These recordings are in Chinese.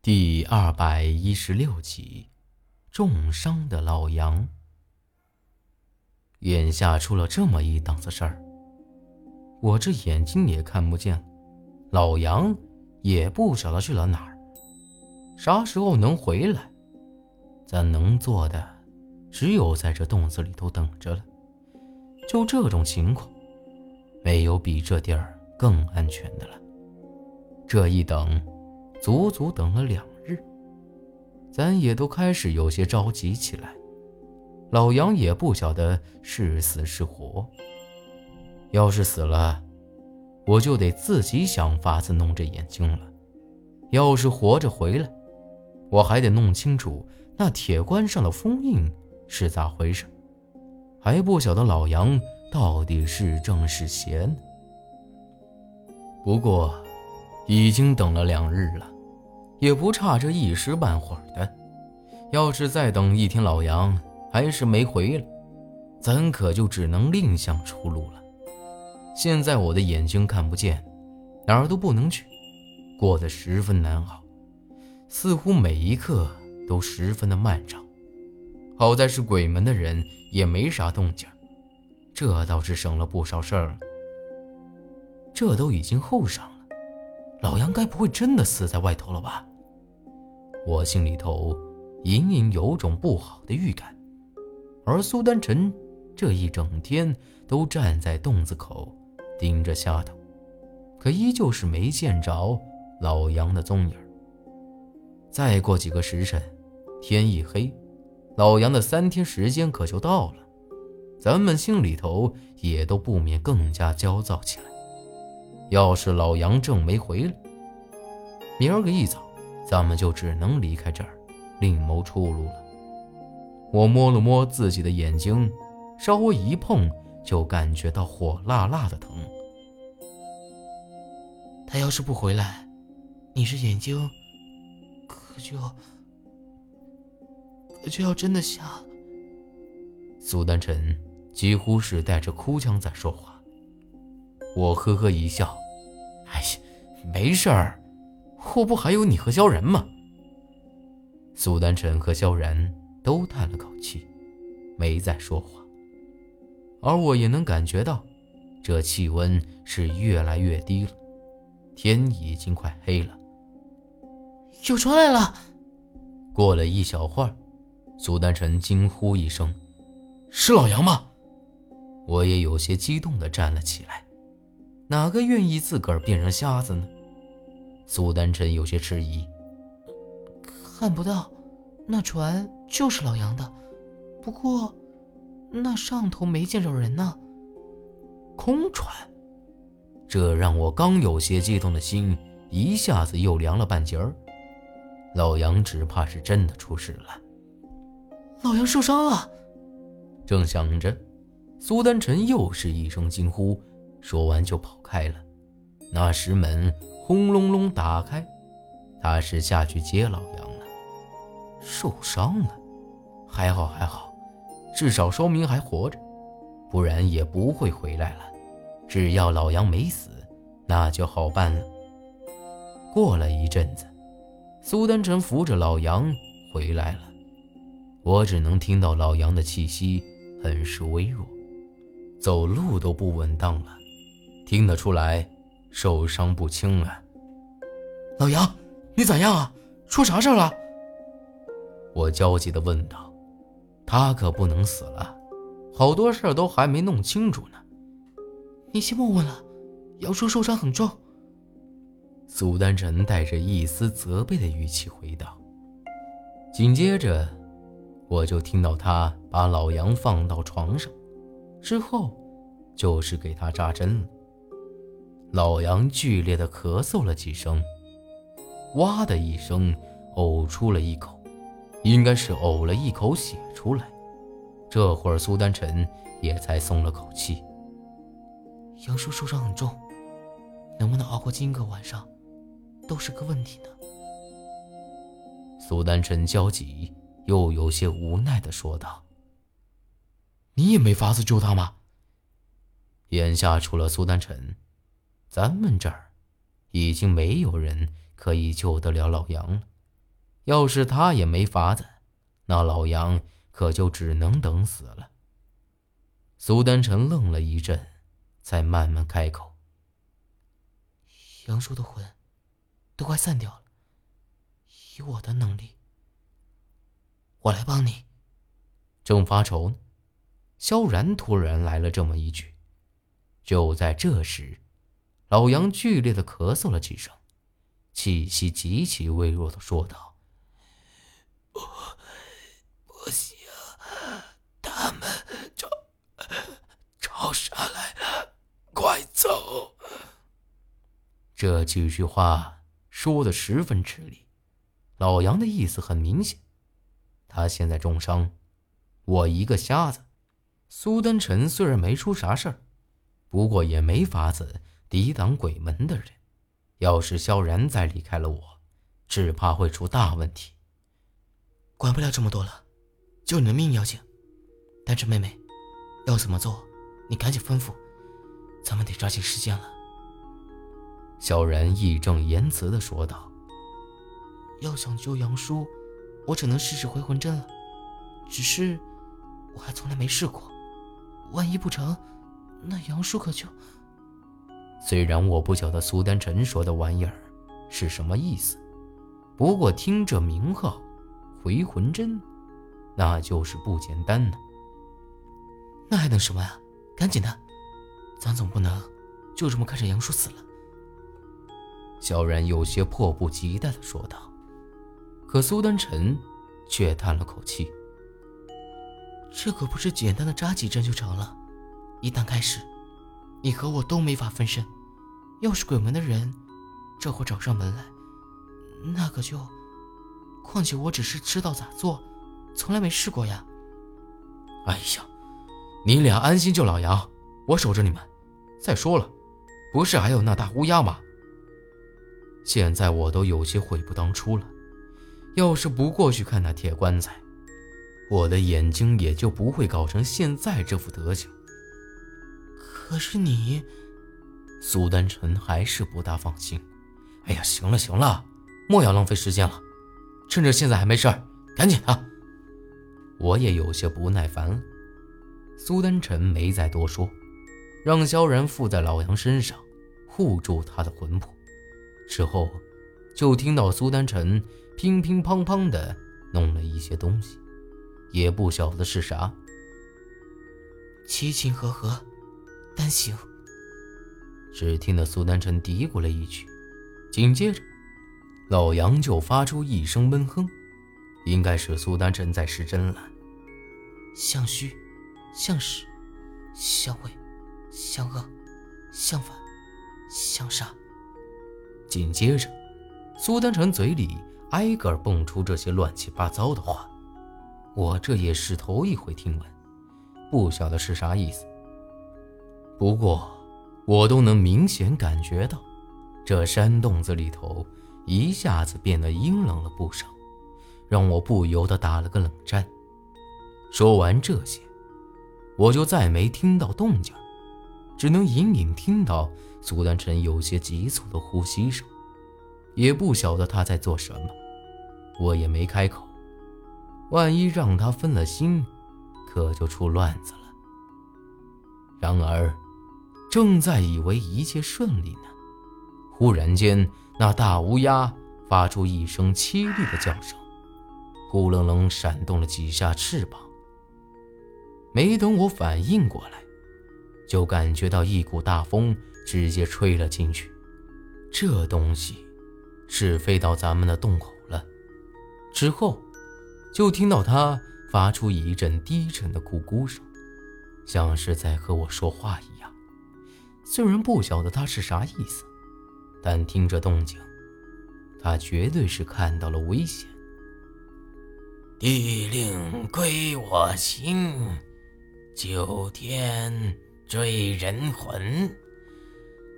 第二百一十六集，重伤的老杨。眼下出了这么一档子事儿，我这眼睛也看不见，老杨也不晓得去了哪儿，啥时候能回来？咱能做的，只有在这洞子里头等着了。就这种情况，没有比这地儿更安全的了。这一等。足足等了两日，咱也都开始有些着急起来。老杨也不晓得是死是活。要是死了，我就得自己想法子弄这眼睛了；要是活着回来，我还得弄清楚那铁棺上的封印是咋回事，还不晓得老杨到底是正是邪。不过。已经等了两日了，也不差这一时半会儿的。要是再等一天，老杨还是没回来，咱可就只能另想出路了。现在我的眼睛看不见，哪儿都不能去，过得十分难熬，似乎每一刻都十分的漫长。好在是鬼门的人也没啥动静，这倒是省了不少事儿。这都已经后晌。老杨该不会真的死在外头了吧？我心里头隐隐有种不好的预感。而苏丹臣这一整天都站在洞子口盯着下头，可依旧是没见着老杨的踪影。再过几个时辰，天一黑，老杨的三天时间可就到了，咱们心里头也都不免更加焦躁起来。要是老杨正没回来，明儿个一早，咱们就只能离开这儿，另谋出路了。我摸了摸自己的眼睛，稍微一碰，就感觉到火辣辣的疼。他要是不回来，你这眼睛可就可就要真的瞎。苏丹晨几乎是带着哭腔在说话。我呵呵一笑，哎呀，没事儿，我不还有你和萧然吗？苏丹晨和萧然都叹了口气，没再说话。而我也能感觉到，这气温是越来越低了，天已经快黑了。有船来了！过了一小会儿，苏丹晨惊呼一声：“是老杨吗？”我也有些激动地站了起来。哪个愿意自个儿变成瞎子呢？苏丹臣有些迟疑。看不到，那船就是老杨的，不过那上头没见着人呢。空船，这让我刚有些激动的心一下子又凉了半截儿。老杨只怕是真的出事了。老杨受伤了。正想着，苏丹臣又是一声惊呼。说完就跑开了，那石门轰隆隆打开，他是下去接老杨了。受伤了，还好还好，至少说明还活着，不然也不会回来了。只要老杨没死，那就好办了。过了一阵子，苏丹臣扶着老杨回来了，我只能听到老杨的气息很是微弱，走路都不稳当了。听得出来，受伤不轻啊！老杨，你咋样啊？出啥事了？我焦急地问道。他可不能死了，好多事儿都还没弄清楚呢。你先莫问了，杨叔受伤很重。苏丹臣带着一丝责备的语气回道。紧接着，我就听到他把老杨放到床上，之后就是给他扎针了。老杨剧烈的咳嗽了几声，哇的一声呕出了一口，应该是呕了一口血出来。这会儿苏丹臣也才松了口气。杨叔受伤很重，能不能熬过今个晚上，都是个问题呢。苏丹臣焦急又有些无奈的说道：“你也没法子救他吗？”眼下除了苏丹臣。咱们这儿已经没有人可以救得了老杨了。要是他也没法子，那老杨可就只能等死了。苏丹臣愣了一阵，才慢慢开口：“杨叔的魂都快散掉了，以我的能力，我来帮你。”正发愁呢，萧然突然来了这么一句。就在这时，老杨剧烈的咳嗽了几声，气息极其微弱的说道：“不，不行，他们找找上来了，快走！”这几句话说的十分吃力，老杨的意思很明显，他现在重伤，我一个瞎子，苏丹臣虽然没出啥事儿。不过也没法子抵挡鬼门的人，要是萧然再离开了我，只怕会出大问题。管不了这么多了，救你的命要紧。但是妹妹，要怎么做，你赶紧吩咐，咱们得抓紧时间了。萧然义正言辞地说道：“要想救杨叔，我只能试试回魂针了。只是，我还从来没试过，万一不成……”那杨叔可就……虽然我不晓得苏丹臣说的玩意儿是什么意思，不过听这名号“回魂针”，那就是不简单呢。那还等什么呀？赶紧的，咱总不能就这么看着杨叔死了。萧然有些迫不及待的说道。可苏丹臣却叹了口气：“这可不是简单的扎几针就成了。”一旦开始，你和我都没法分身。要是鬼门的人这会找上门来，那可就……况且我只是知道咋做，从来没试过呀。哎呀，你俩安心救老杨，我守着你们。再说了，不是还有那大乌鸦吗？现在我都有些悔不当初了。要是不过去看那铁棺材，我的眼睛也就不会搞成现在这副德行。可是你，苏丹臣还是不大放心。哎呀，行了行了，莫要浪费时间了，趁着现在还没事儿，赶紧的。我也有些不耐烦了。苏丹臣没再多说，让萧然附在老杨身上，护住他的魂魄。之后，就听到苏丹臣乒乒乓乓的弄了一些东西，也不晓得是啥。齐秦和合。行。只听得苏丹臣嘀咕了一句，紧接着，老杨就发出一声闷哼，应该是苏丹臣在失真了。相虚，相实，相位，相恶，相反，相杀。紧接着，苏丹臣嘴里挨个蹦出这些乱七八糟的话，我这也是头一回听闻，不晓得是啥意思。不过，我都能明显感觉到，这山洞子里头一下子变得阴冷了不少，让我不由得打了个冷战。说完这些，我就再没听到动静，只能隐隐听到苏丹臣有些急促的呼吸声，也不晓得他在做什么，我也没开口，万一让他分了心，可就出乱子了。然而。正在以为一切顺利呢，忽然间，那大乌鸦发出一声凄厉的叫声，忽棱棱闪动了几下翅膀。没等我反应过来，就感觉到一股大风直接吹了进去。这东西是飞到咱们的洞口了。之后，就听到它发出一阵低沉的咕咕声，像是在和我说话一样。虽然不晓得他是啥意思，但听着动静，他绝对是看到了危险。地令归我心，九天坠人魂，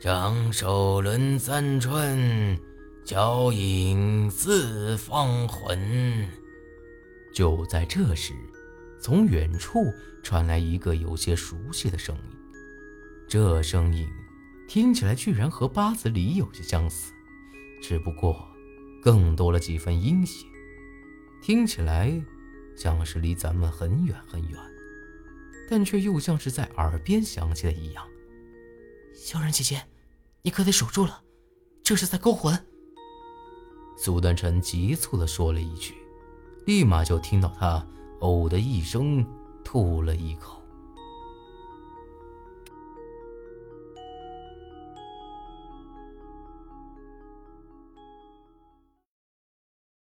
张首轮三春，脚影四方魂。就在这时，从远处传来一个有些熟悉的声音。这声音听起来居然和八子里有些相似，只不过更多了几分阴险。听起来像是离咱们很远很远，但却又像是在耳边响起的一样。小冉姐姐，你可得守住了，这是在勾魂。苏丹晨急促地说了一句，立马就听到他“呕”的一声，吐了一口。